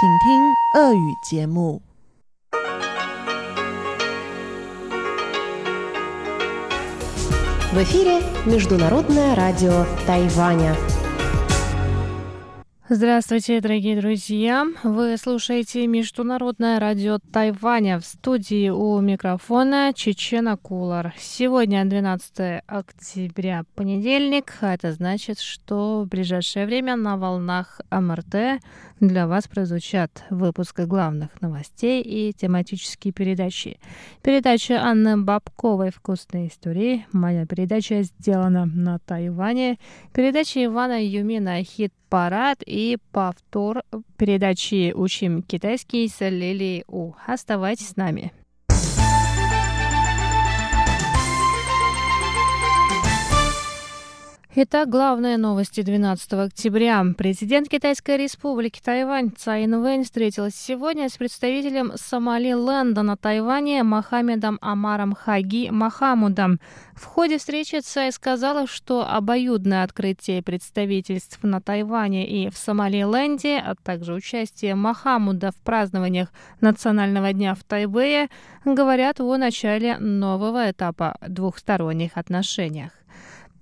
请听俄语节目。В эфире Международное радио Тайваня. Здравствуйте, дорогие друзья! Вы слушаете Международное радио Тайваня. В студии у микрофона Чечена Кулар. Сегодня 12 октября, понедельник. а Это значит, что в ближайшее время на волнах МРТ для вас прозвучат выпуски главных новостей и тематические передачи. Передача Анны Бабковой «Вкусные истории». Моя передача сделана на Тайване. Передача Ивана Юмина «Хит-парад» и повтор передачи «Учим китайский» с Лилией У. Оставайтесь с нами. Итак, главные новости 12 октября. Президент Китайской республики Тайвань Цай Инвэнь встретилась сегодня с представителем Сомали-Ленда на Тайване Мохаммедом Амаром Хаги Махамудом. В ходе встречи Цай сказала, что обоюдное открытие представительств на Тайване и в Сомали-Ленде, а также участие Махамуда в празднованиях Национального дня в Тайбэе говорят о начале нового этапа двухсторонних отношениях.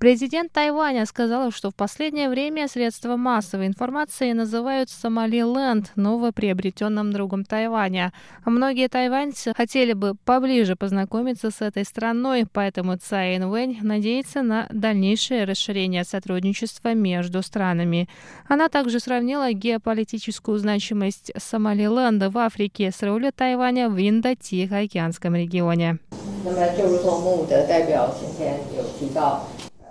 Президент Тайваня сказал, что в последнее время средства массовой информации называют Сомалиленд новоприобретенным другом Тайваня. Многие тайваньцы хотели бы поближе познакомиться с этой страной, поэтому Цай Инвэнь надеется на дальнейшее расширение сотрудничества между странами. Она также сравнила геополитическую значимость Сомалиленда в Африке с ролью Тайваня в Индо-Тихоокеанском регионе.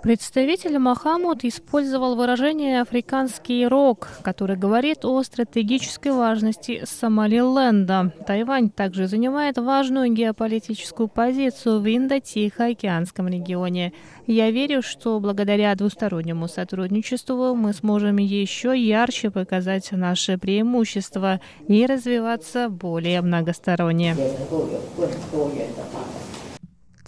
Представитель Махамуд использовал выражение «африканский рок», который говорит о стратегической важности Сомалиленда. Тайвань также занимает важную геополитическую позицию в Индо-Тихоокеанском регионе. Я верю, что благодаря двустороннему сотрудничеству мы сможем еще ярче показать наши преимущества и развиваться более многосторонне.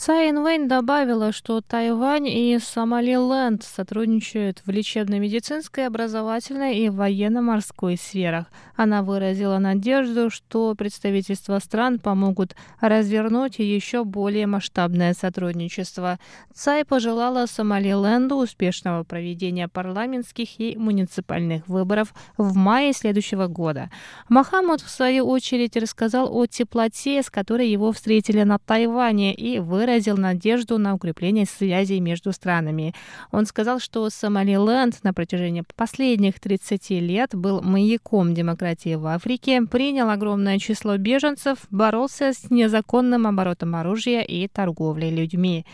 Цай Инвэнь добавила, что Тайвань и Сомалиленд сотрудничают в лечебно-медицинской, образовательной и военно-морской сферах. Она выразила надежду, что представительства стран помогут развернуть еще более масштабное сотрудничество. Цай пожелала Сомалиленду успешного проведения парламентских и муниципальных выборов в мае следующего года. Махамуд, в свою очередь, рассказал о теплоте, с которой его встретили на Тайване, и выразил надежду на укрепление связей между странами. Он сказал, что Сомалиленд на протяжении последних 30 лет был маяком демократии в Африке, принял огромное число беженцев, боролся с незаконным оборотом оружия и торговлей людьми.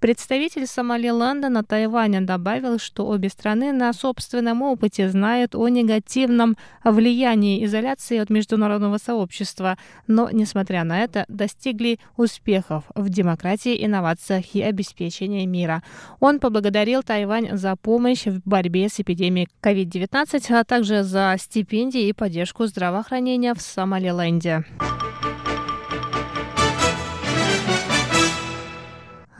Представитель Сомалиленда на Тайване добавил, что обе страны на собственном опыте знают о негативном влиянии изоляции от международного сообщества, но, несмотря на это, достигли успехов в демократии, инновациях и обеспечении мира. Он поблагодарил Тайвань за помощь в борьбе с эпидемией COVID-19, а также за стипендии и поддержку здравоохранения в Сомалиленде.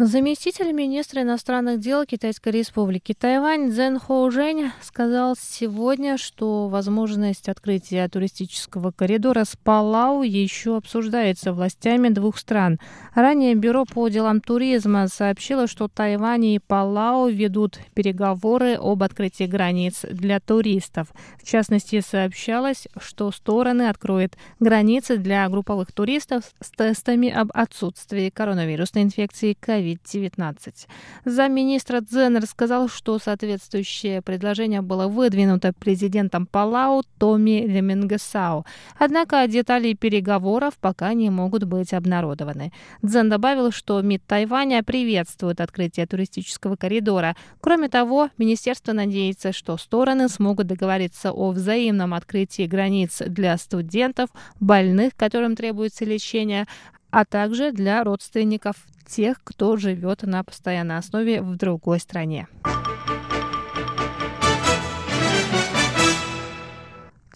Заместитель министра иностранных дел Китайской республики Тайвань Цзэн Хоужень сказал сегодня, что возможность открытия туристического коридора с Палау еще обсуждается властями двух стран. Ранее Бюро по делам туризма сообщило, что Тайвань и Палау ведут переговоры об открытии границ для туристов. В частности, сообщалось, что стороны откроют границы для групповых туристов с тестами об отсутствии коронавирусной инфекции COVID. COVID-19. Замминистра Дзен рассказал, что соответствующее предложение было выдвинуто президентом Палау Томи Лемингесау. Однако детали переговоров пока не могут быть обнародованы. Дзен добавил, что МИД Тайваня приветствует открытие туристического коридора. Кроме того, министерство надеется, что стороны смогут договориться о взаимном открытии границ для студентов, больных, которым требуется лечение, а также для родственников тех, кто живет на постоянной основе в другой стране.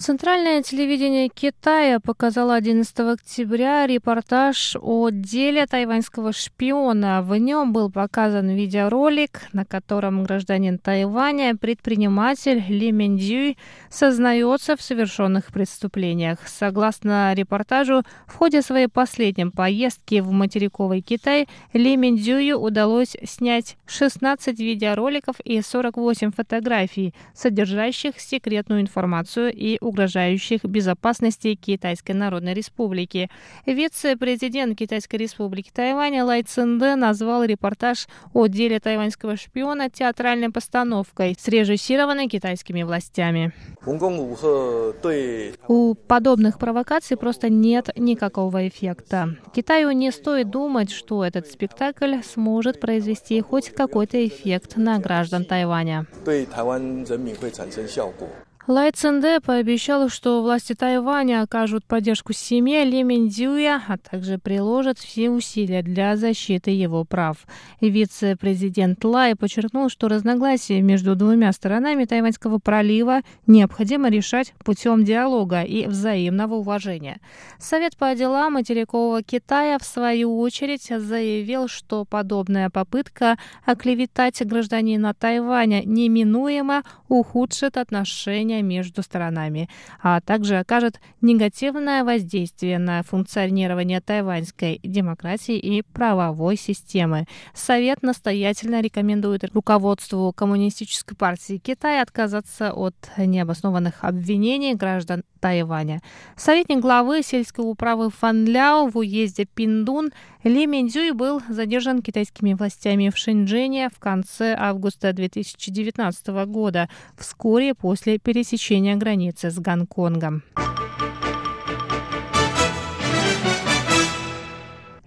Центральное телевидение Китая показало 11 октября репортаж о деле тайваньского шпиона. В нем был показан видеоролик, на котором гражданин Тайваня, предприниматель Ли Миндзюй, сознается в совершенных преступлениях. Согласно репортажу, в ходе своей последней поездки в материковый Китай Ли Миндзюю удалось снять 16 видеороликов и 48 фотографий, содержащих секретную информацию и угрожающих безопасности Китайской Народной Республики. Вице-президент Китайской Республики Тайвань Лай Цинде назвал репортаж о деле тайваньского шпиона театральной постановкой, срежиссированной китайскими властями. У подобных провокаций просто нет никакого эффекта. Китаю не стоит думать, что этот спектакль сможет произвести хоть какой-то эффект на граждан Тайваня. Лай Цинде пообещал, что власти Тайваня окажут поддержку семье Ли Миндзюя, а также приложат все усилия для защиты его прав. Вице-президент Лай подчеркнул, что разногласия между двумя сторонами Тайваньского пролива необходимо решать путем диалога и взаимного уважения. Совет по делам материкового Китая, в свою очередь, заявил, что подобная попытка оклеветать гражданина Тайваня неминуемо ухудшит отношения отношения между сторонами, а также окажет негативное воздействие на функционирование тайваньской демократии и правовой системы. Совет настоятельно рекомендует руководству Коммунистической партии Китая отказаться от необоснованных обвинений граждан Тайваня. Советник главы сельской управы Фан Ляо в уезде Пиндун Ли Миндзюй был задержан китайскими властями в Шэньчжэне в конце августа 2019 года, вскоре после пересечения границы с Гонконгом.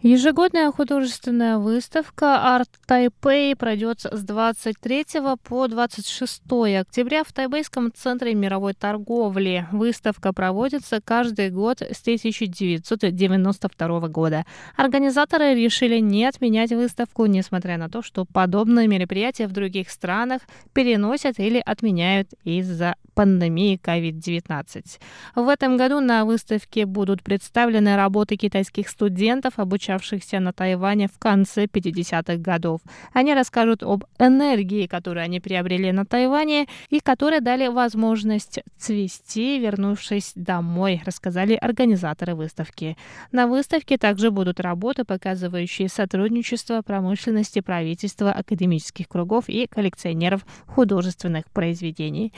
Ежегодная художественная выставка «Арт Тайпей» пройдет с 23 по 26 октября в Тайбейском центре мировой торговли. Выставка проводится каждый год с 1992 года. Организаторы решили не отменять выставку, несмотря на то, что подобные мероприятия в других странах переносят или отменяют из-за пандемии COVID-19. В этом году на выставке будут представлены работы китайских студентов, обучавшихся на Тайване в конце 50-х годов. Они расскажут об энергии, которую они приобрели на Тайване и которые дали возможность цвести, вернувшись домой, рассказали организаторы выставки. На выставке также будут работы, показывающие сотрудничество промышленности, правительства, академических кругов и коллекционеров художественных произведений.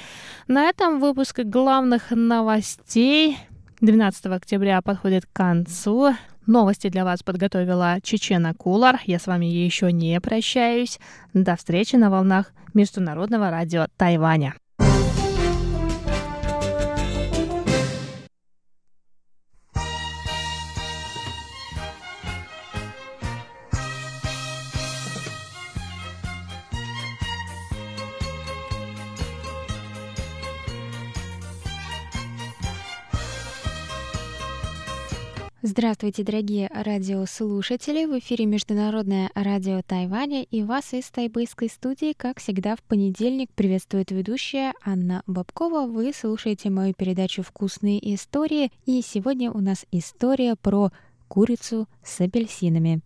На этом выпуск главных новостей 12 октября подходит к концу. Новости для вас подготовила Чечена Кулар. Я с вами еще не прощаюсь. До встречи на волнах Международного радио Тайваня. Здравствуйте, дорогие радиослушатели! В эфире Международное радио Тайваня и вас из тайбэйской студии, как всегда, в понедельник приветствует ведущая Анна Бабкова. Вы слушаете мою передачу «Вкусные истории», и сегодня у нас история про курицу с апельсинами.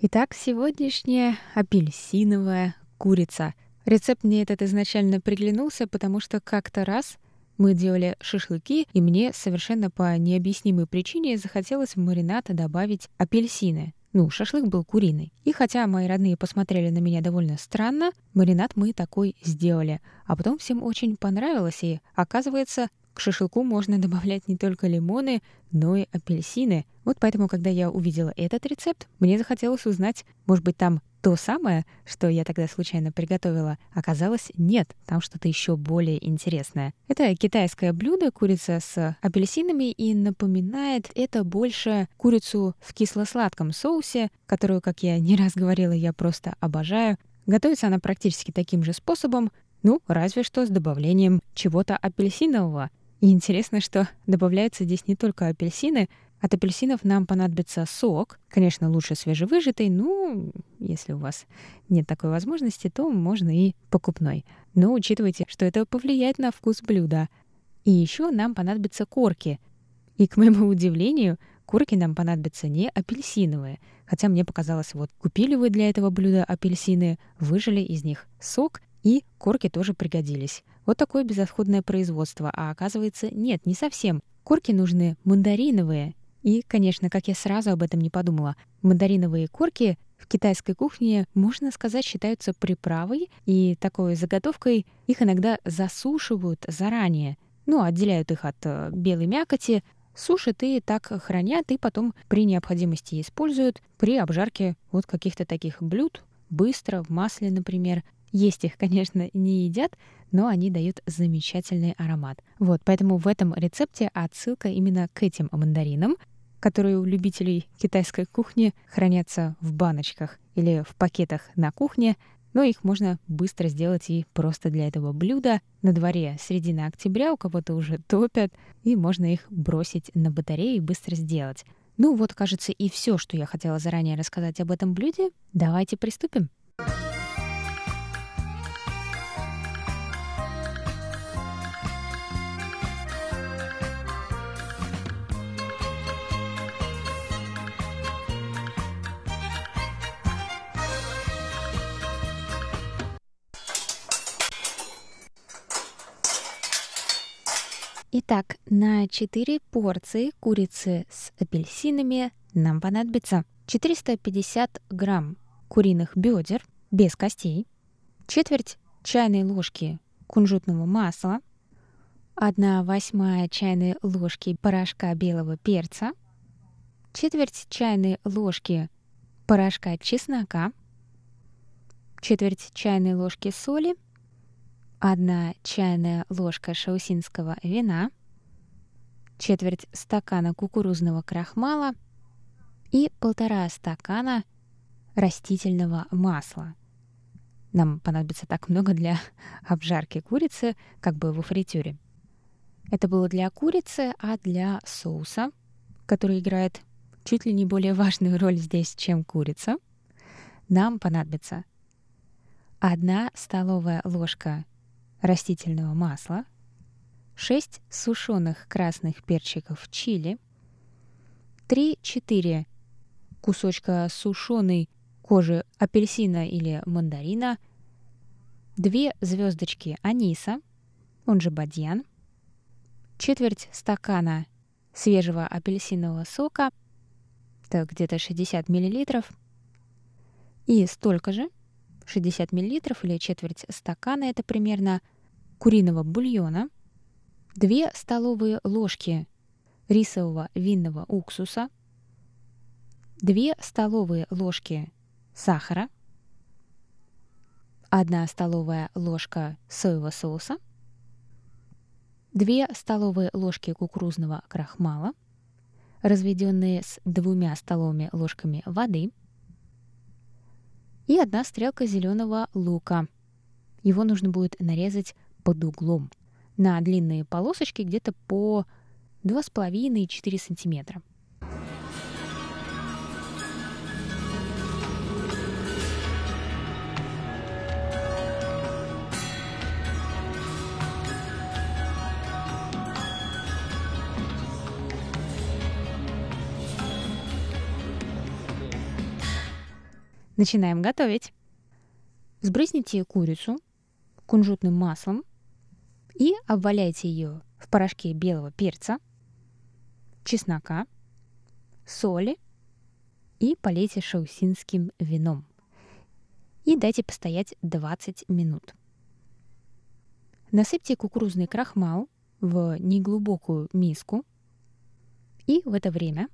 Итак, сегодняшняя апельсиновая курица. Рецепт мне этот изначально приглянулся, потому что как-то раз мы делали шашлыки, и мне совершенно по необъяснимой причине захотелось в маринад добавить апельсины. Ну, шашлык был куриный. И хотя мои родные посмотрели на меня довольно странно, маринад мы такой сделали. А потом всем очень понравилось, и оказывается, к шашлыку можно добавлять не только лимоны, но и апельсины. Вот поэтому, когда я увидела этот рецепт, мне захотелось узнать, может быть, там то самое, что я тогда случайно приготовила, оказалось нет, там что-то еще более интересное. Это китайское блюдо, курица с апельсинами, и напоминает это больше курицу в кисло-сладком соусе, которую, как я не раз говорила, я просто обожаю. Готовится она практически таким же способом, ну, разве что с добавлением чего-то апельсинового. И интересно, что добавляются здесь не только апельсины, От апельсинов нам понадобится сок. Конечно, лучше свежевыжатый, ну, если у вас нет такой возможности, то можно и покупной. Но учитывайте, что это повлияет на вкус блюда. И еще нам понадобятся корки. И, к моему удивлению, корки нам понадобятся не апельсиновые. Хотя мне показалось, вот купили вы для этого блюда апельсины, выжили из них сок, и корки тоже пригодились. Вот такое безотходное производство. А оказывается, нет, не совсем. Корки нужны мандариновые. И, конечно, как я сразу об этом не подумала, мандариновые корки в китайской кухне, можно сказать, считаются приправой, и такой заготовкой их иногда засушивают заранее. Ну, отделяют их от э, белой мякоти, сушат и так хранят, и потом при необходимости используют при обжарке вот каких-то таких блюд, быстро, в масле, например. Есть их, конечно, не едят, но они дают замечательный аромат. Вот, поэтому в этом рецепте отсылка именно к этим мандаринам, которые у любителей китайской кухни хранятся в баночках или в пакетах на кухне, но их можно быстро сделать и просто для этого блюда. На дворе середина октября у кого-то уже топят, и можно их бросить на батарею и быстро сделать. Ну вот, кажется, и все, что я хотела заранее рассказать об этом блюде. Давайте приступим. Итак, на 4 порции курицы с апельсинами нам понадобится 450 грамм куриных бедер без костей, четверть чайной ложки кунжутного масла, 1 восьмая чайной ложки порошка белого перца, четверть чайной ложки порошка чеснока, четверть чайной ложки соли – 1 чайная ложка шаусинского вина, четверть стакана кукурузного крахмала и полтора стакана растительного масла. Нам понадобится так много для обжарки курицы, как бы во фритюре. Это было для курицы, а для соуса, который играет чуть ли не более важную роль здесь, чем курица, нам понадобится одна столовая ложка растительного масла, 6 сушеных красных перчиков чили, 3-4 кусочка сушеной кожи апельсина или мандарина, 2 звездочки аниса, он же бадьян, четверть стакана свежего апельсинового сока, это где-то 60 мл, и столько же 60 мл или четверть стакана, это примерно куриного бульона, 2 столовые ложки рисового винного уксуса, 2 столовые ложки сахара, 1 столовая ложка соевого соуса, 2 столовые ложки кукурузного крахмала, разведенные с двумя столовыми ложками воды – и одна стрелка зеленого лука. Его нужно будет нарезать под углом на длинные полосочки где-то по 2,5-4 сантиметра. Начинаем готовить. Сбрызните курицу кунжутным маслом и обваляйте ее в порошке белого перца, чеснока, соли и полейте шаусинским вином. И дайте постоять 20 минут. Насыпьте кукурузный крахмал в неглубокую миску и в это время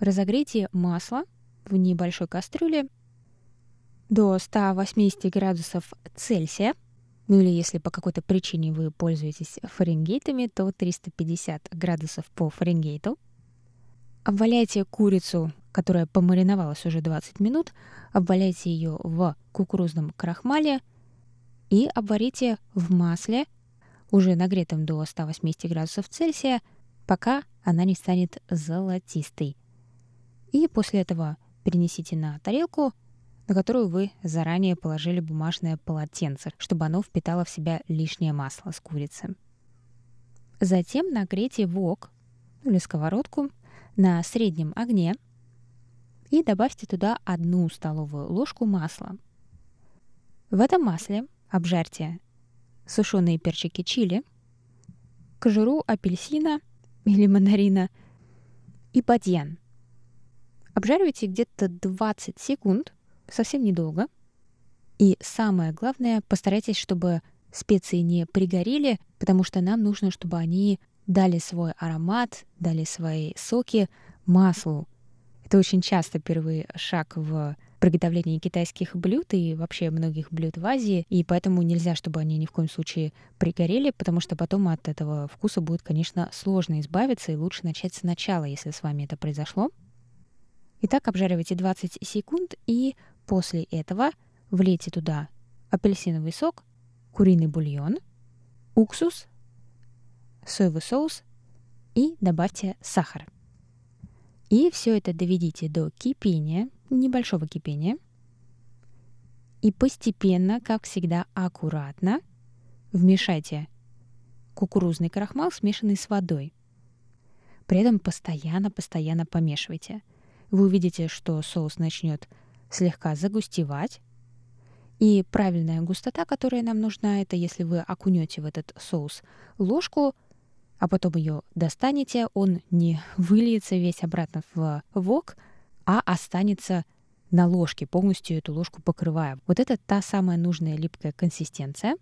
разогрейте масло в небольшой кастрюле до 180 градусов Цельсия, ну или если по какой-то причине вы пользуетесь фаренгейтами, то 350 градусов по Фаренгейту. Обваляйте курицу, которая помариновалась уже 20 минут, обваляйте ее в кукурузном крахмале и обварите в масле, уже нагретом до 180 градусов Цельсия, пока она не станет золотистой. И после этого перенесите на тарелку, на которую вы заранее положили бумажное полотенце, чтобы оно впитало в себя лишнее масло с курицы. Затем нагрейте вок или сковородку на среднем огне и добавьте туда одну столовую ложку масла. В этом масле обжарьте сушеные перчики чили, кожуру апельсина или мандарина и бадьян. Обжаривайте где-то 20 секунд, совсем недолго. И самое главное, постарайтесь, чтобы специи не пригорели, потому что нам нужно, чтобы они дали свой аромат, дали свои соки маслу. Это очень часто первый шаг в приготовлении китайских блюд и вообще многих блюд в Азии, и поэтому нельзя, чтобы они ни в коем случае пригорели, потому что потом от этого вкуса будет, конечно, сложно избавиться, и лучше начать сначала, если с вами это произошло. Итак, обжаривайте 20 секунд, и после этого влейте туда апельсиновый сок, куриный бульон, уксус, соевый соус и добавьте сахар. И все это доведите до кипения, небольшого кипения. И постепенно, как всегда, аккуратно вмешайте кукурузный крахмал, смешанный с водой. При этом постоянно-постоянно помешивайте. Вы увидите, что соус начнет слегка загустевать. И правильная густота, которая нам нужна, это если вы окунете в этот соус ложку – а потом ее достанете, он не выльется весь обратно в вок, а останется на ложке, полностью эту ложку покрывая. Вот это та самая нужная липкая консистенция.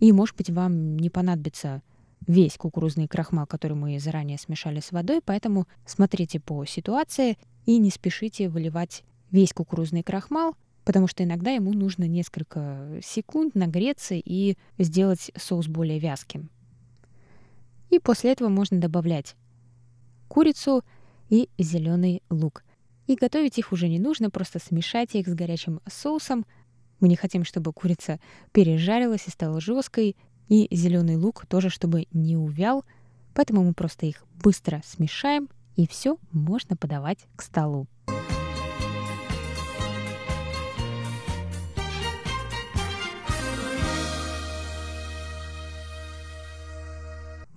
И, может быть, вам не понадобится весь кукурузный крахмал, который мы заранее смешали с водой, поэтому смотрите по ситуации и не спешите выливать весь кукурузный крахмал, потому что иногда ему нужно несколько секунд нагреться и сделать соус более вязким. И после этого можно добавлять курицу и зеленый лук. И готовить их уже не нужно, просто смешайте их с горячим соусом. Мы не хотим, чтобы курица пережарилась и стала жесткой, и зеленый лук тоже, чтобы не увял. Поэтому мы просто их быстро смешаем, и все можно подавать к столу.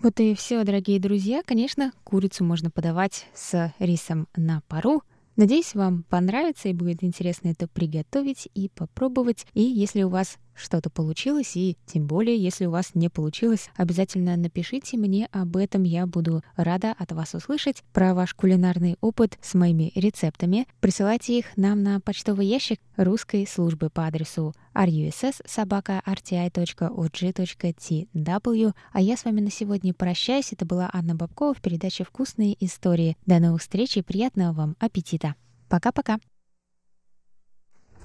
Вот и все, дорогие друзья. Конечно, курицу можно подавать с рисом на пару, Надеюсь, вам понравится и будет интересно это приготовить и попробовать. И если у вас что-то получилось, и тем более, если у вас не получилось, обязательно напишите мне об этом, я буду рада от вас услышать про ваш кулинарный опыт с моими рецептами. Присылайте их нам на почтовый ящик русской службы по адресу russsobaka.rti.org.tw. А я с вами на сегодня прощаюсь. Это была Анна Бабкова в передаче «Вкусные истории». До новых встреч и приятного вам аппетита. Пока-пока.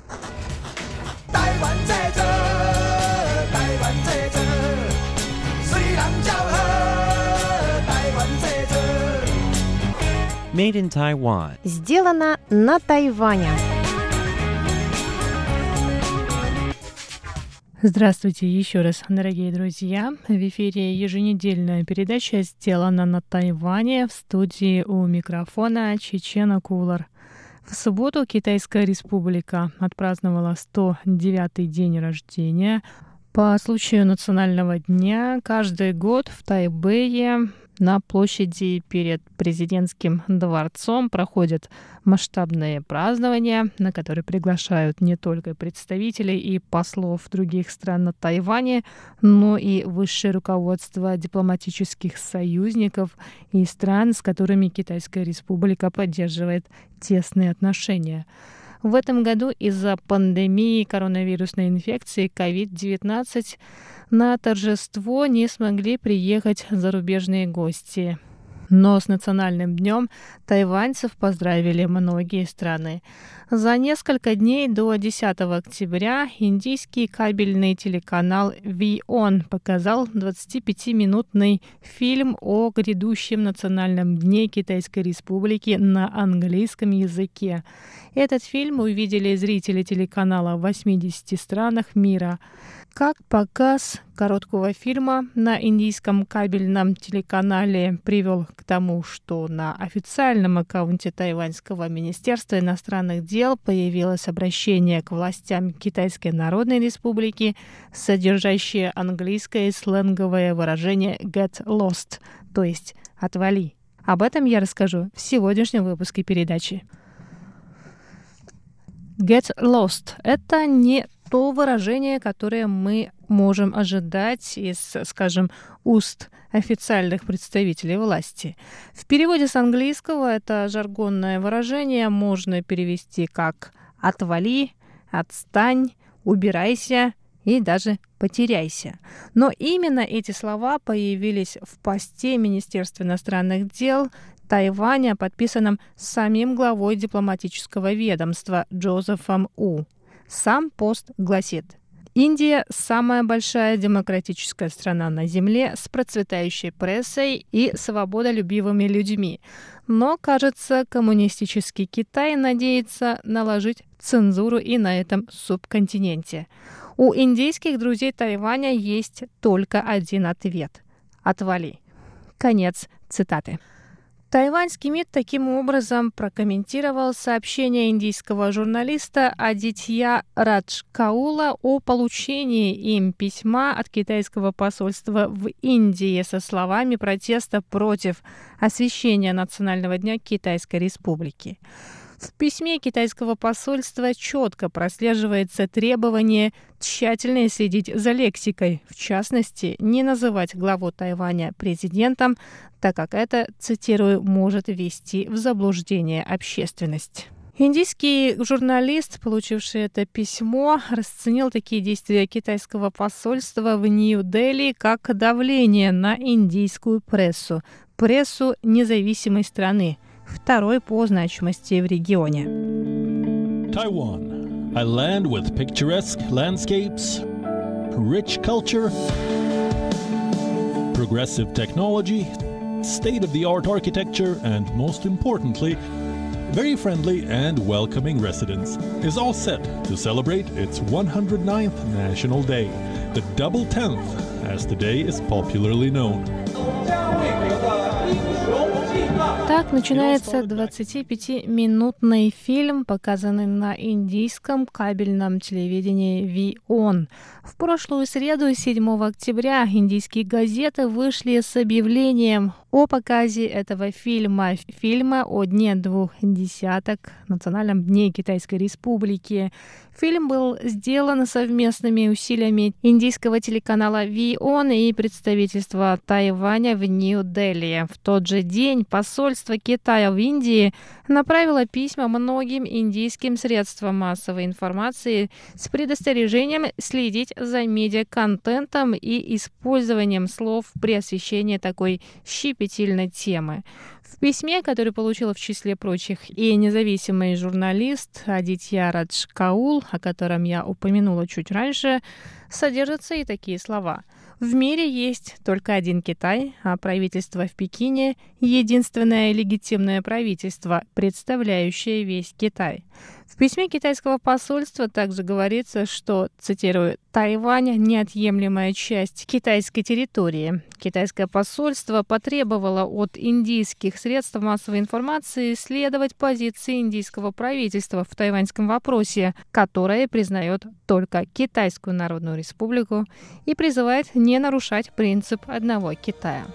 thank you Made in Taiwan. Сделано на Тайване. Здравствуйте еще раз, дорогие друзья. В эфире еженедельная передача «Сделана на Тайване» в студии у микрофона Чечена Кулар. В субботу Китайская республика отпраздновала 109-й день рождения. По случаю Национального дня каждый год в Тайбэе на площади перед президентским дворцом проходят масштабные празднования, на которые приглашают не только представителей и послов других стран на Тайване, но и высшее руководство дипломатических союзников и стран, с которыми Китайская республика поддерживает тесные отношения. В этом году из-за пандемии коронавирусной инфекции COVID-19 на торжество не смогли приехать зарубежные гости. Но с национальным днем тайваньцев поздравили многие страны. За несколько дней до 10 октября индийский кабельный телеканал VON показал 25-минутный фильм о грядущем национальном дне Китайской Республики на английском языке. Этот фильм увидели зрители телеканала в 80 странах мира. Как показ короткого фильма на индийском кабельном телеканале привел к тому, что на официальном аккаунте Тайваньского министерства иностранных дел появилось обращение к властям Китайской Народной Республики, содержащее английское сленговое выражение «get lost», то есть «отвали». Об этом я расскажу в сегодняшнем выпуске передачи. Get lost – это не то выражение, которое мы можем ожидать из, скажем, уст официальных представителей власти. В переводе с английского это жаргонное выражение можно перевести как «отвали», «отстань», «убирайся» и даже «потеряйся». Но именно эти слова появились в посте Министерства иностранных дел Тайваня, подписанном самим главой дипломатического ведомства Джозефом У. Сам пост гласит Индия – самая большая демократическая страна на Земле с процветающей прессой и свободолюбивыми людьми. Но, кажется, коммунистический Китай надеется наложить цензуру и на этом субконтиненте. У индийских друзей Тайваня есть только один ответ – отвали. Конец цитаты. Тайваньский МИД таким образом прокомментировал сообщение индийского журналиста Адитья Раджкаула о получении им письма от китайского посольства в Индии со словами протеста против освещения Национального дня Китайской Республики. В письме китайского посольства четко прослеживается требование тщательно следить за лексикой, в частности, не называть главу Тайваня президентом, так как это, цитирую, может ввести в заблуждение общественность. Индийский журналист, получивший это письмо, расценил такие действия китайского посольства в Нью-Дели как давление на индийскую прессу, прессу независимой страны, второй по значимости в регионе. Taiwan, a land with picturesque landscapes, rich culture, progressive technology, state of the art architecture, and most importantly, very friendly and welcoming residents, is all set to celebrate its 109th National Day, the double 10th, as the day is popularly known. Так начинается 25-минутный фильм, показанный на индийском кабельном телевидении VON. В прошлую среду, 7 октября, индийские газеты вышли с объявлением о показе этого фильма, фильма о Дне двух десяток, Национальном дне Китайской Республики. Фильм был сделан совместными усилиями индийского телеканала VON и представительства Тайваня в Нью-Дели. В тот же день посольство Китая в Индии направило письма многим индийским средствам массовой информации с предостережением следить за медиаконтентом и использованием слов при освещении такой щепетильной темы. В письме, которое получила в числе прочих и независимый журналист Адитья Раджкаул, о котором я упомянула чуть раньше, содержатся и такие слова – в мире есть только один Китай, а правительство в Пекине – единственное легитимное правительство, представляющее весь Китай. В письме китайского посольства также говорится, что, цитирую, «Тайвань – неотъемлемая часть китайской территории. Китайское посольство потребовало от индийских средств массовой информации следовать позиции индийского правительства в тайваньском вопросе, которое признает только Китайскую Народную Республику и призывает не нарушать принцип одного Китая».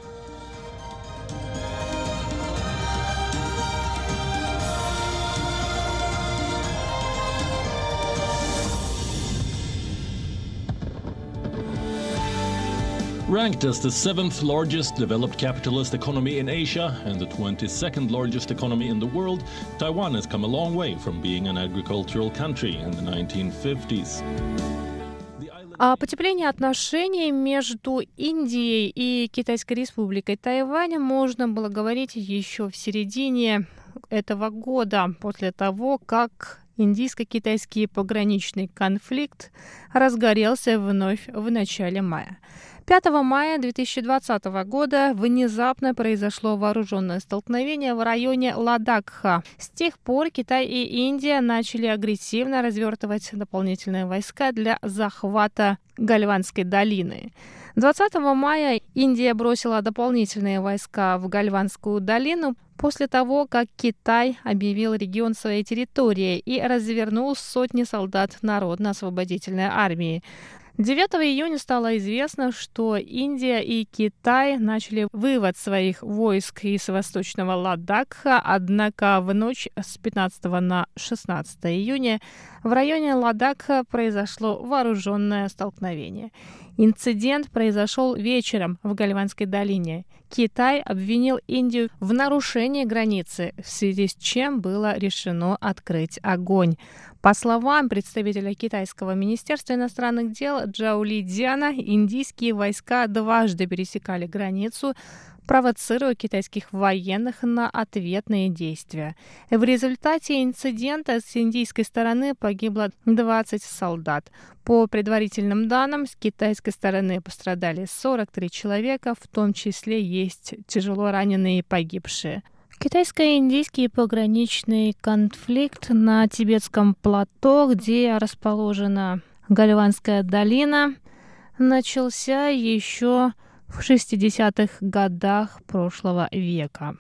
Ranked as the seventh largest developed capitalist economy in Asia and the 22nd largest economy in the world, Taiwan has come a long way from being an agricultural country in the 1950s. О потеплении отношений между Индией и Китайской республикой Тайвань можно было говорить еще в середине этого года, после того, как Индийско-китайский пограничный конфликт разгорелся вновь в начале мая. 5 мая 2020 года внезапно произошло вооруженное столкновение в районе Ладакха. С тех пор Китай и Индия начали агрессивно развертывать дополнительные войска для захвата Гальванской долины. 20 мая Индия бросила дополнительные войска в Гальванскую долину после того, как Китай объявил регион своей территорией и развернул сотни солдат Народно-освободительной армии. 9 июня стало известно, что Индия и Китай начали вывод своих войск из восточного Ладакха, однако в ночь с 15 на 16 июня в районе Ладакха произошло вооруженное столкновение. Инцидент произошел вечером в Гальванской долине. Китай обвинил Индию в нарушении границы, в связи с чем было решено открыть огонь. По словам представителя китайского министерства иностранных дел Джаули Диана, индийские войска дважды пересекали границу, провоцируя китайских военных на ответные действия. В результате инцидента с индийской стороны погибло 20 солдат. По предварительным данным, с китайской стороны пострадали 43 человека, в том числе есть тяжело раненые и погибшие. Китайско-индийский пограничный конфликт на тибетском плато, где расположена Гальванская долина, начался еще в 60-х годах прошлого века.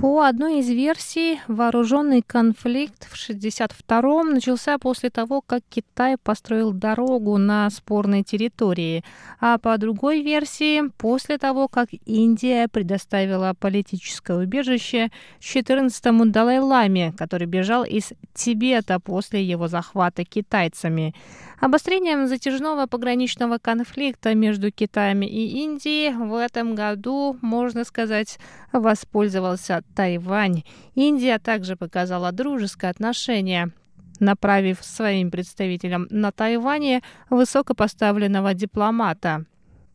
По одной из версий, вооруженный конфликт в 1962-м начался после того, как Китай построил дорогу на спорной территории, а по другой версии, после того, как Индия предоставила политическое убежище 14-му Далай-Ламе, который бежал из Тибета после его захвата китайцами. Обострением затяжного пограничного конфликта между Китаем и Индией в этом году, можно сказать, воспользовался Тайвань. Индия также показала дружеское отношение направив своим представителям на Тайване высокопоставленного дипломата.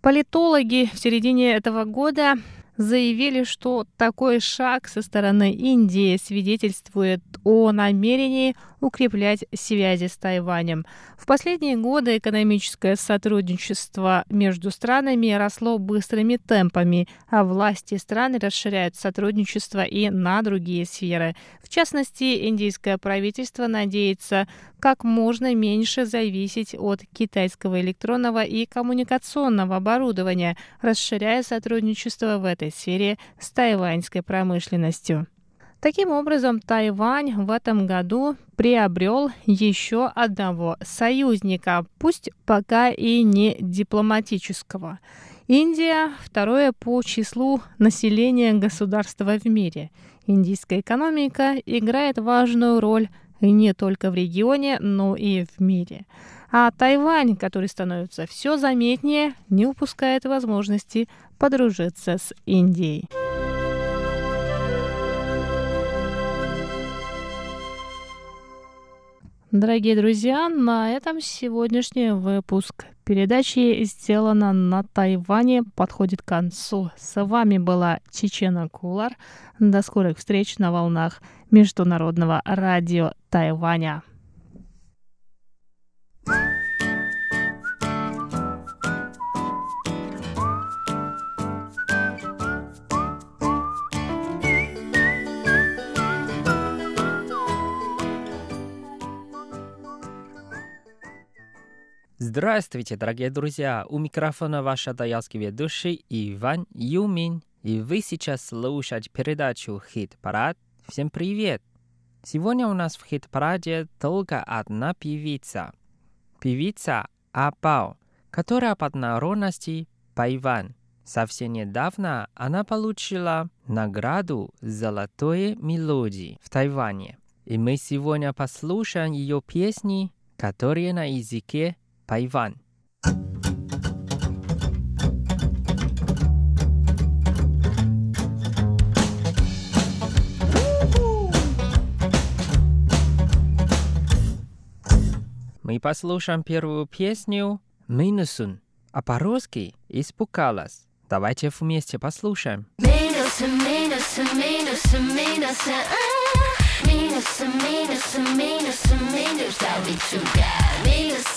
Политологи в середине этого года заявили, что такой шаг со стороны Индии свидетельствует о намерении укреплять связи с Тайванем. В последние годы экономическое сотрудничество между странами росло быстрыми темпами, а власти стран расширяют сотрудничество и на другие сферы. В частности, индийское правительство надеется как можно меньше зависеть от китайского электронного и коммуникационного оборудования, расширяя сотрудничество в этой сфере с тайваньской промышленностью. Таким образом, Тайвань в этом году приобрел еще одного союзника, пусть пока и не дипломатического. Индия – второе по числу населения государства в мире. Индийская экономика играет важную роль не только в регионе, но и в мире. А Тайвань, который становится все заметнее, не упускает возможности подружиться с Индией. Дорогие друзья, на этом сегодняшний выпуск передачи «Сделано на Тайване» подходит к концу. С вами была Чечена Кулар. До скорых встреч на волнах Международного радио Тайваня. Здравствуйте, дорогие друзья! У микрофона ваш даялский ведущий Иван Юмин. И вы сейчас слушаете передачу «Хит-парад». Всем привет! Сегодня у нас в хит-параде только одна певица. Певица Апао, которая под народности Пайван. Совсем недавно она получила награду «Золотое мелодии» в Тайване. И мы сегодня послушаем ее песни, которые на языке Тайвань. Мы послушаем первую песню «Минусун», а по-русски «Испугалась». Давайте вместе послушаем. Минусы,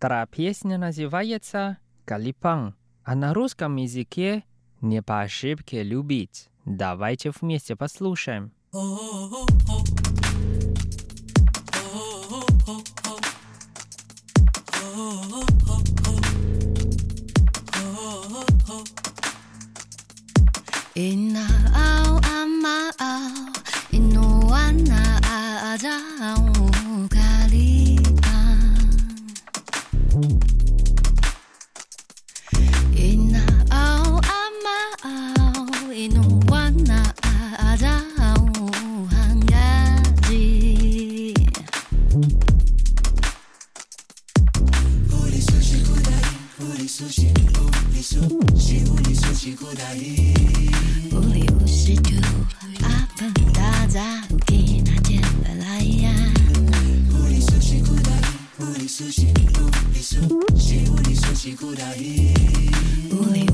Вторая песня называется «Калипан», а на русском языке «Не по ошибке любить». Давайте вместе послушаем. Inna au amma au, inu anna ajau. 屋里舒淇裤带衣，屋里舒淇裤带衣，屋里舒淇，屋里舒淇，屋里舒淇裤带衣，屋里。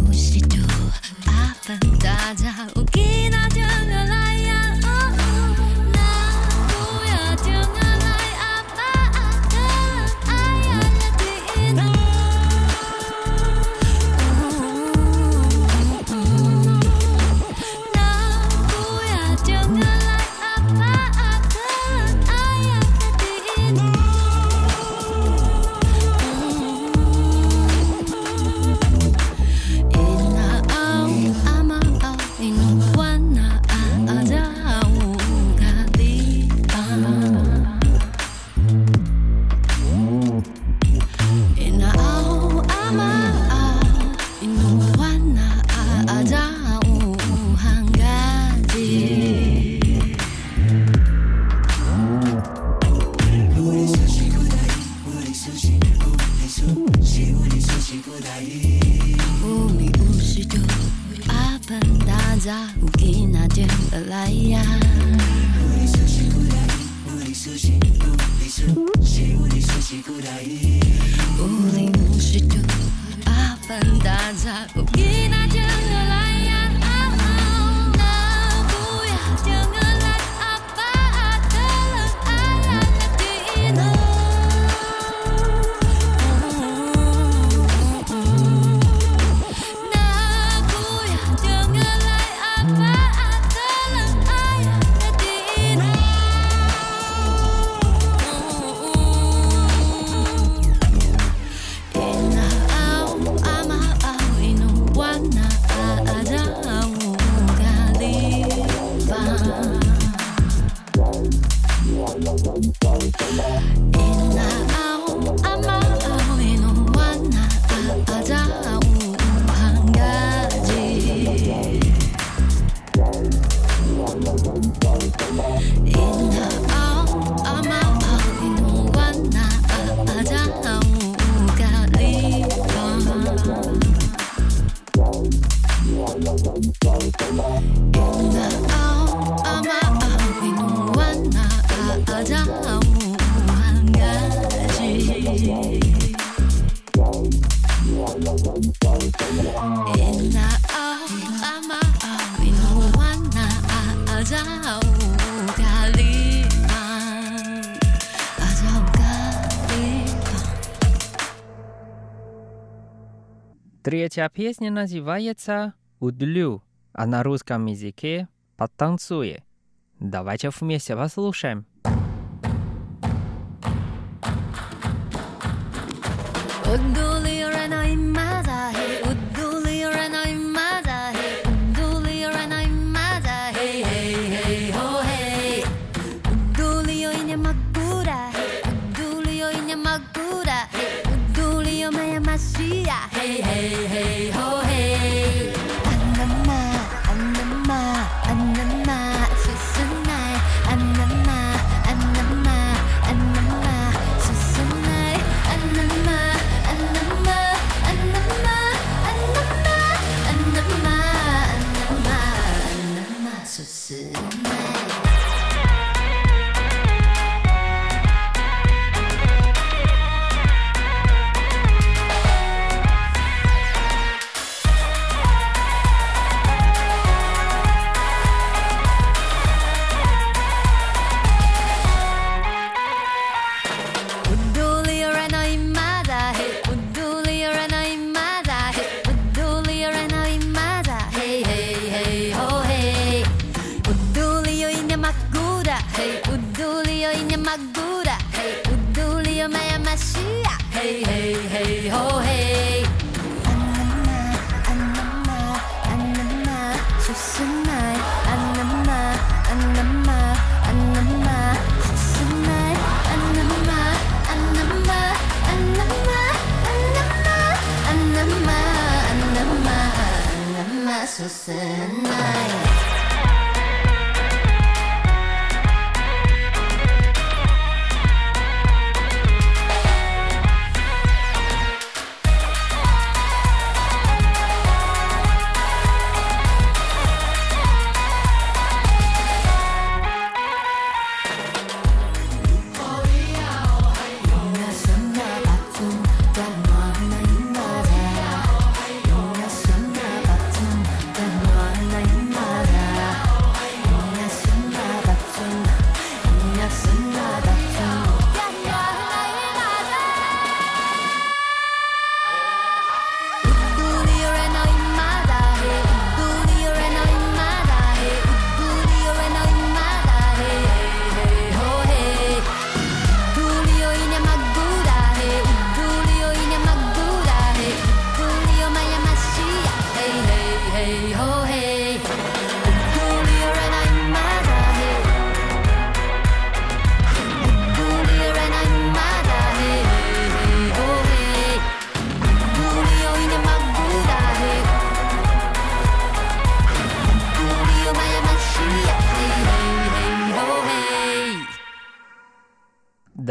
Эта песня называется «Удлю», а на русском языке «Потанцуй». Давайте вместе послушаем. Удлю.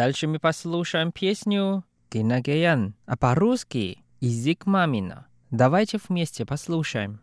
Дальше мы послушаем песню «Кинагеян», а по-русски «Язык мамина». Давайте вместе послушаем.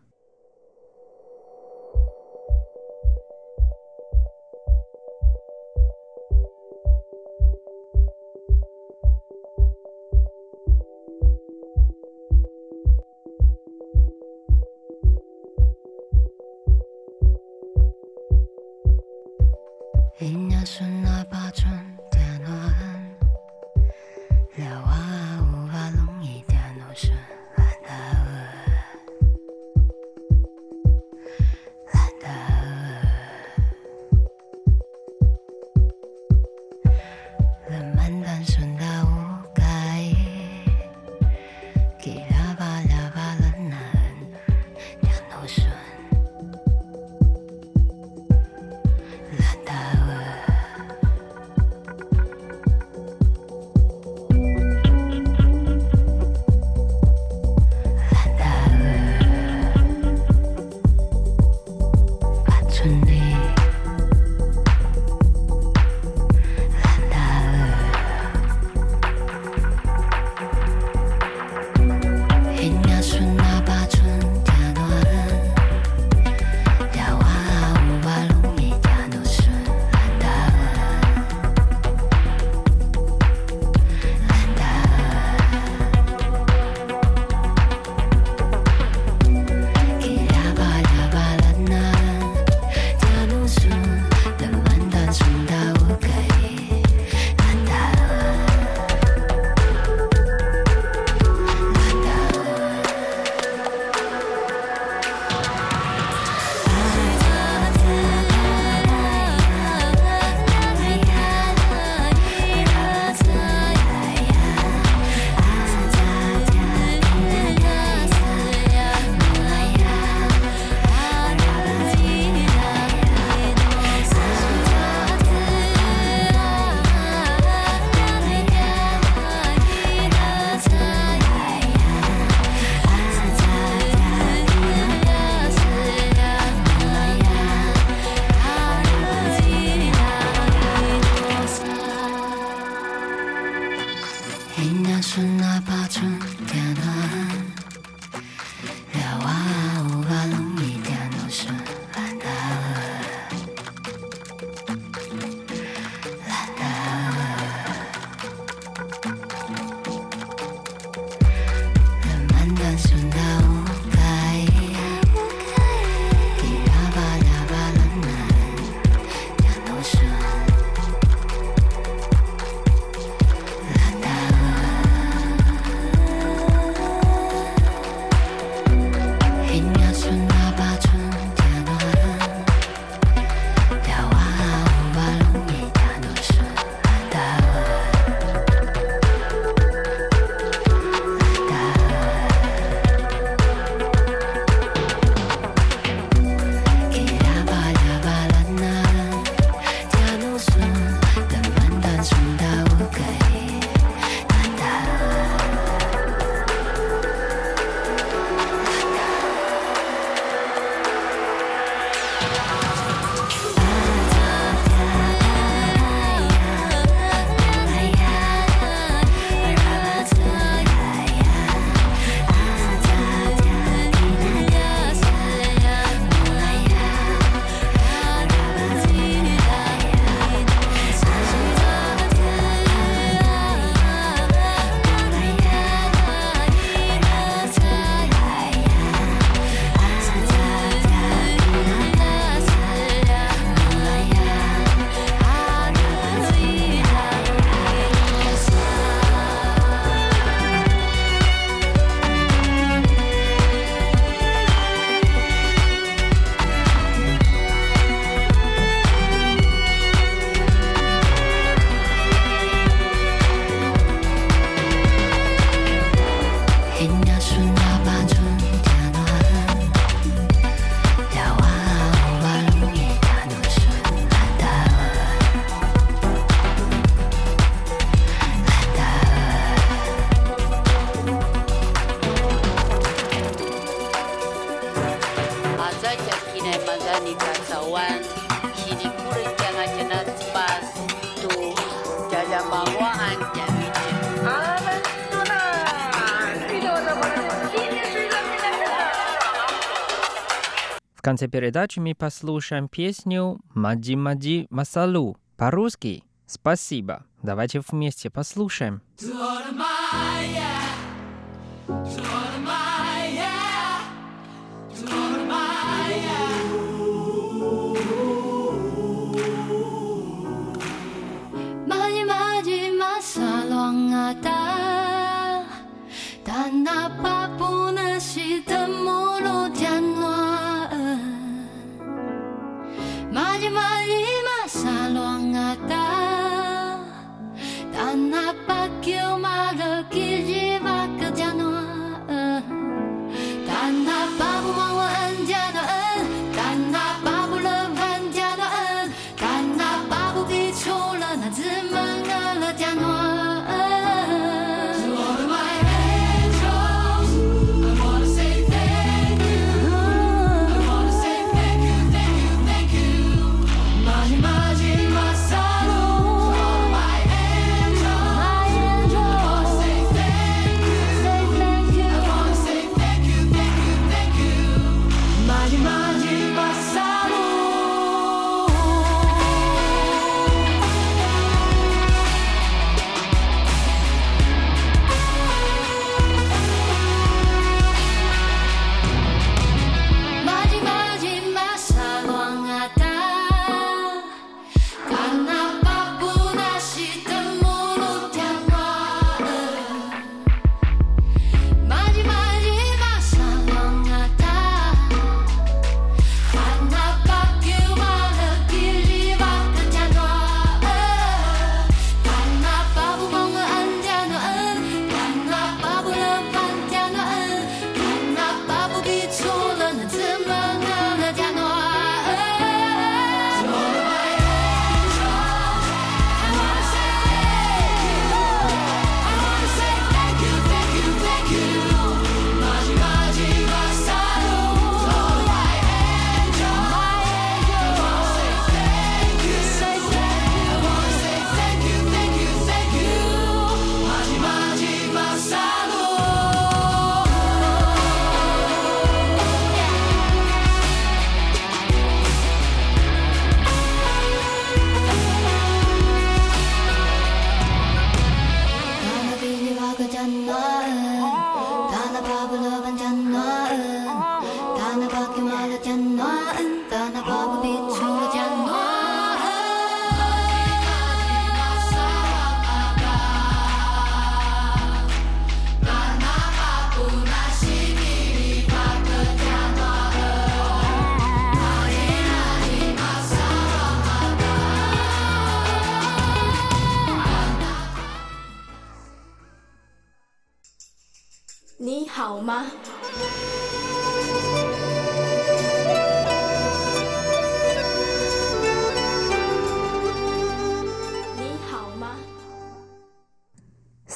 Конце передачи мы послушаем песню «Маджи Маджи Масалу» по-русски. Спасибо. Давайте вместе послушаем. Maji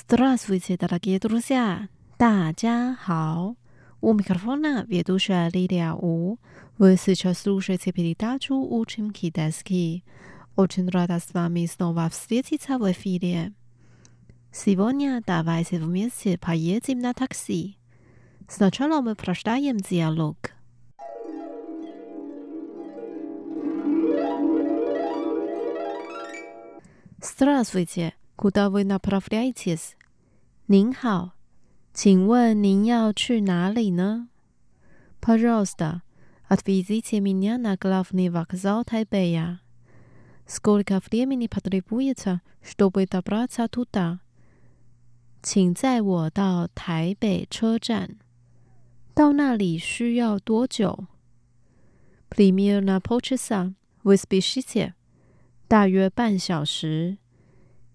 Здравствуйте, дорогие друзья! 大家好! У микрофона ведущая Лилия У. Вы сейчас слушаете передачу «Учим китайский». Очень рада с вами снова встретиться в эфире. Сегодня давайте вместе поедем на такси. Сначала мы прочитаем диалог. Здравствуйте, куда вы направляетесь? 您好，请问您要去哪里呢？Пожалуйста, отвезите меня на главный вокзал Тайбэя. Сколько времени потребуется, чтобы добраться туда? 请载我到台北车站。到那里需要多久？Примерно полчаса. Вы спешите? 大约半小时。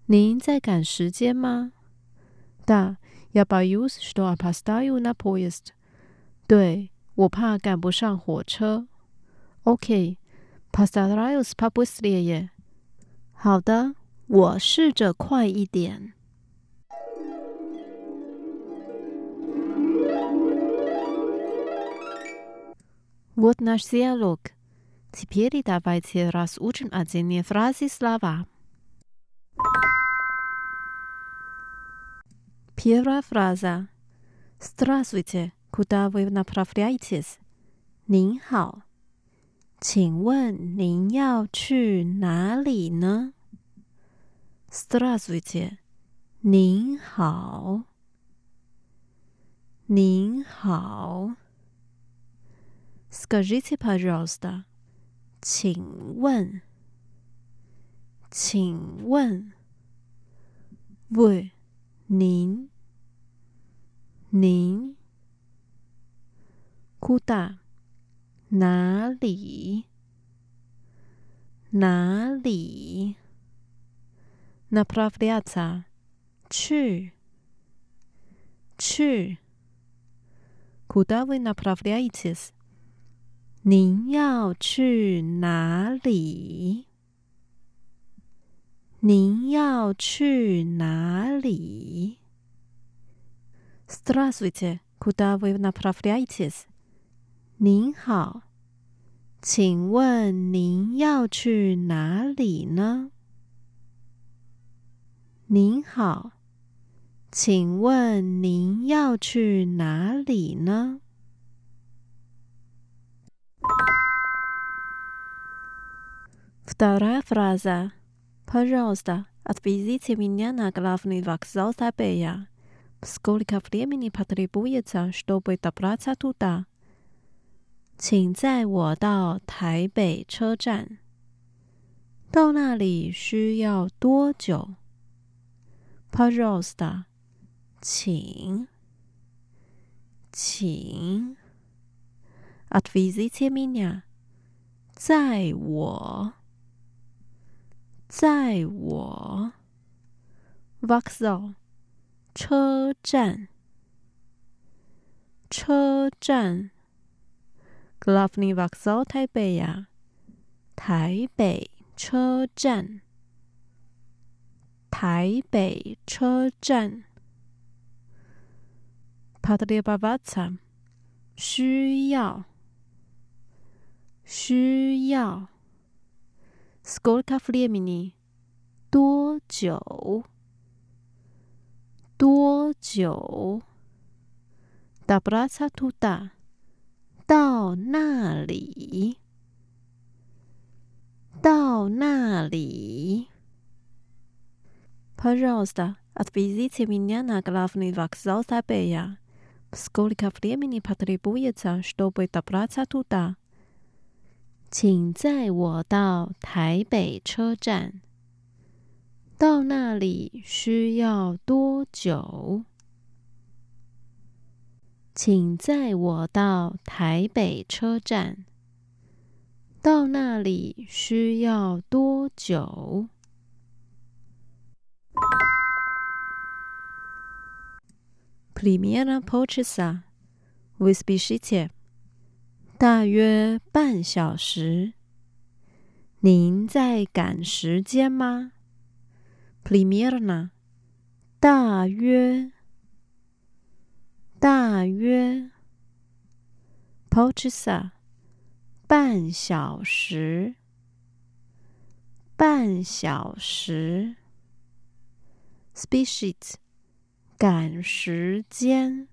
您在赶时间吗？Да, я боюсь, что опоздаю на поезд. 对，我怕赶不上火车。OK, постараюсь побыстрее. 好的，我试着快一点。Вот наш диалог. Теперь давайте разучим отдельные фразы слова. Первая фраза. Здравствуйте, куда вы направляетесь? 您好， 请问您要去哪里呢？Здравствуйте，您好，您好。Скажите, пожалуйста，请问，请问，Вы， 您，您，Куда？哪里？哪里？Направляться，去，去。Куда вы направляетесь？您要去哪里？ 您要去哪里？Здравствуйте, куда вы направляетесь？您好，请问您要去哪里呢？您好，请问您要去哪里呢？Вторая фраза. Пожалуйста, отвезите меня на главный вокзал Тайбэя. Сколько времени потребуется, чтобы добраться туда? 请载我到台北车站。到那里需要多久？Пожалуйста，请，请。Отвезите меня，载我， 在我 v a x e l 车站，车站 g l o v n y v a x e l 台北呀、啊，台北车站，台北车站 p a d l i b a v a t a，需要。需要 Skolka fliemini，多久？多久？Dabraca tuda，到那里？到那里？Porosta odwiedzicie mnie na główny wokzal Tabeja. Skolka fliemini potrzebujecie, żeby dobraca tuda. 请载我到台北车站。到那里需要多久？请载我到台北车站。到那里需要多久？Plemierna p o c h e s a vyspishite. 大约半小时。您在赶时间吗？Примерно. 大约。大约，полчаса，半小时，半小时，спешить，赶时间，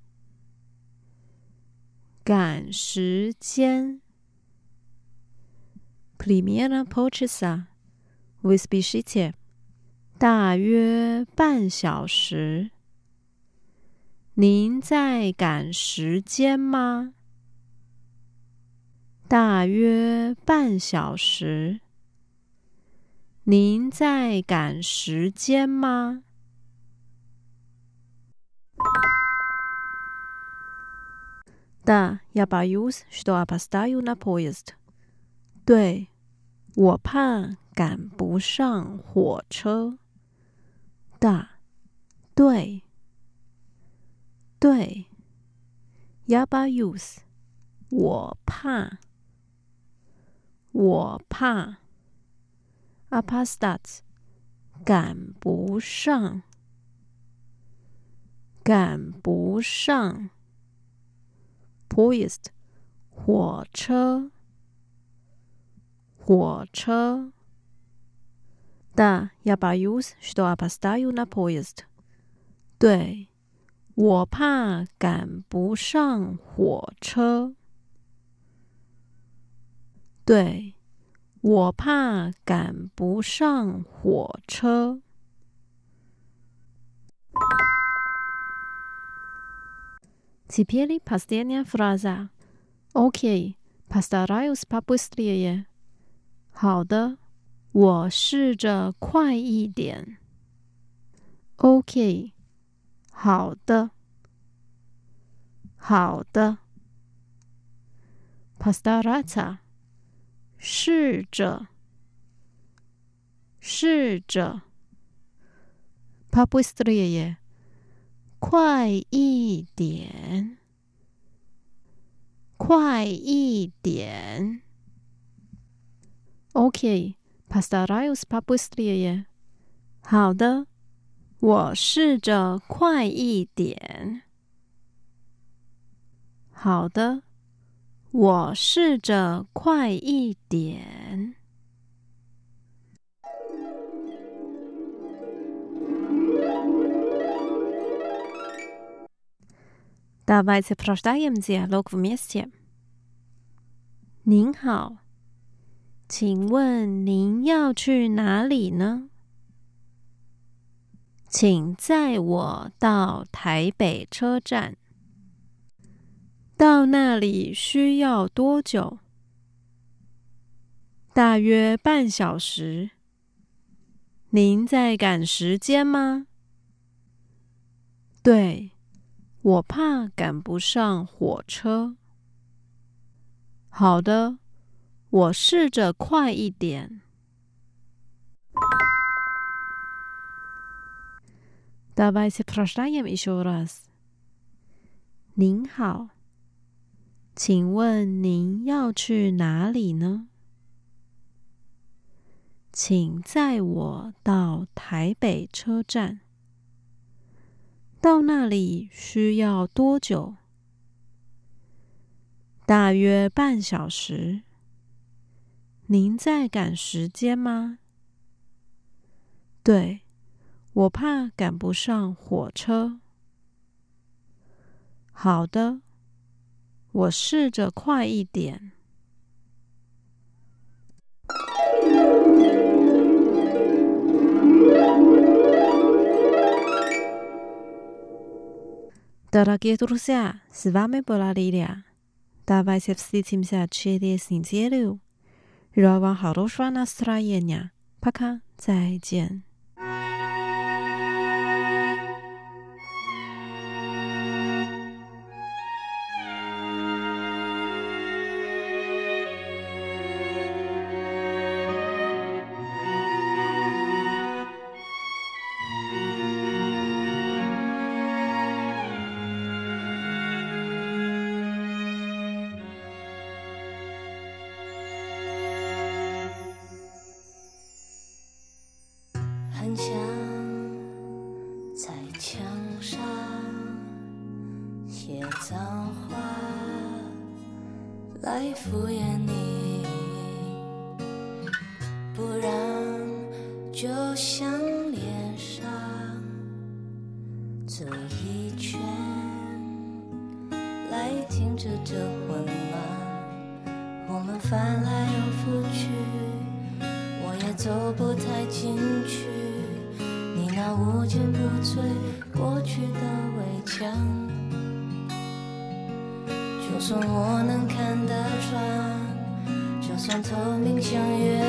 赶时间。Primera pochasa with bihitta 大约半小时。您在赶时间吗？大约半小时。您在赶时间吗？？Да, я боюсь, что опоздаю на поезд. 对，我怕赶不上火车。Да, 对。对，я боюсь，我怕，我怕，опоздать，赶不上，赶不上 ，поезд，火车，火车，да, я боюсь, что опоздаю на поезд。对。我怕赶不上火车。 对，我怕赶不上火车。 Теперь последняя фраза. Окей, постараюсь побыстрее. 好的，我试着快一点。OK，好的，好的。Постараться，试着，试着。Побыстрее， 快一点，快一点。OK, p a s t a r a j u s p a p u s t r i e 好的，我试着快一点。好的，我试着快一点。Давайте прождаем вместе. 您好，请问您要去哪里呢？请载我到台北车站。到那里需要多久？大约半小时。您在赶时间吗？对。我怕赶不上火车。好的，我试着快一点。Давай сначала ямисурас。您好，请问您要去哪里呢？请载我到台北车站。到那里需要多久？大约半小时。您在赶时间吗？对，我怕赶不上火车。好的，我试着快一点。Дорогие друзья, с вами была Лилия. Давайте встретимся через неделю. Желаю вам хорошего настроения. Пока, 再见。来敷衍你，不然就像脸上这一圈来停止这混乱，我们翻来又覆去。我也走不太进去，你那无坚不摧就算我能看得穿，就算透明像月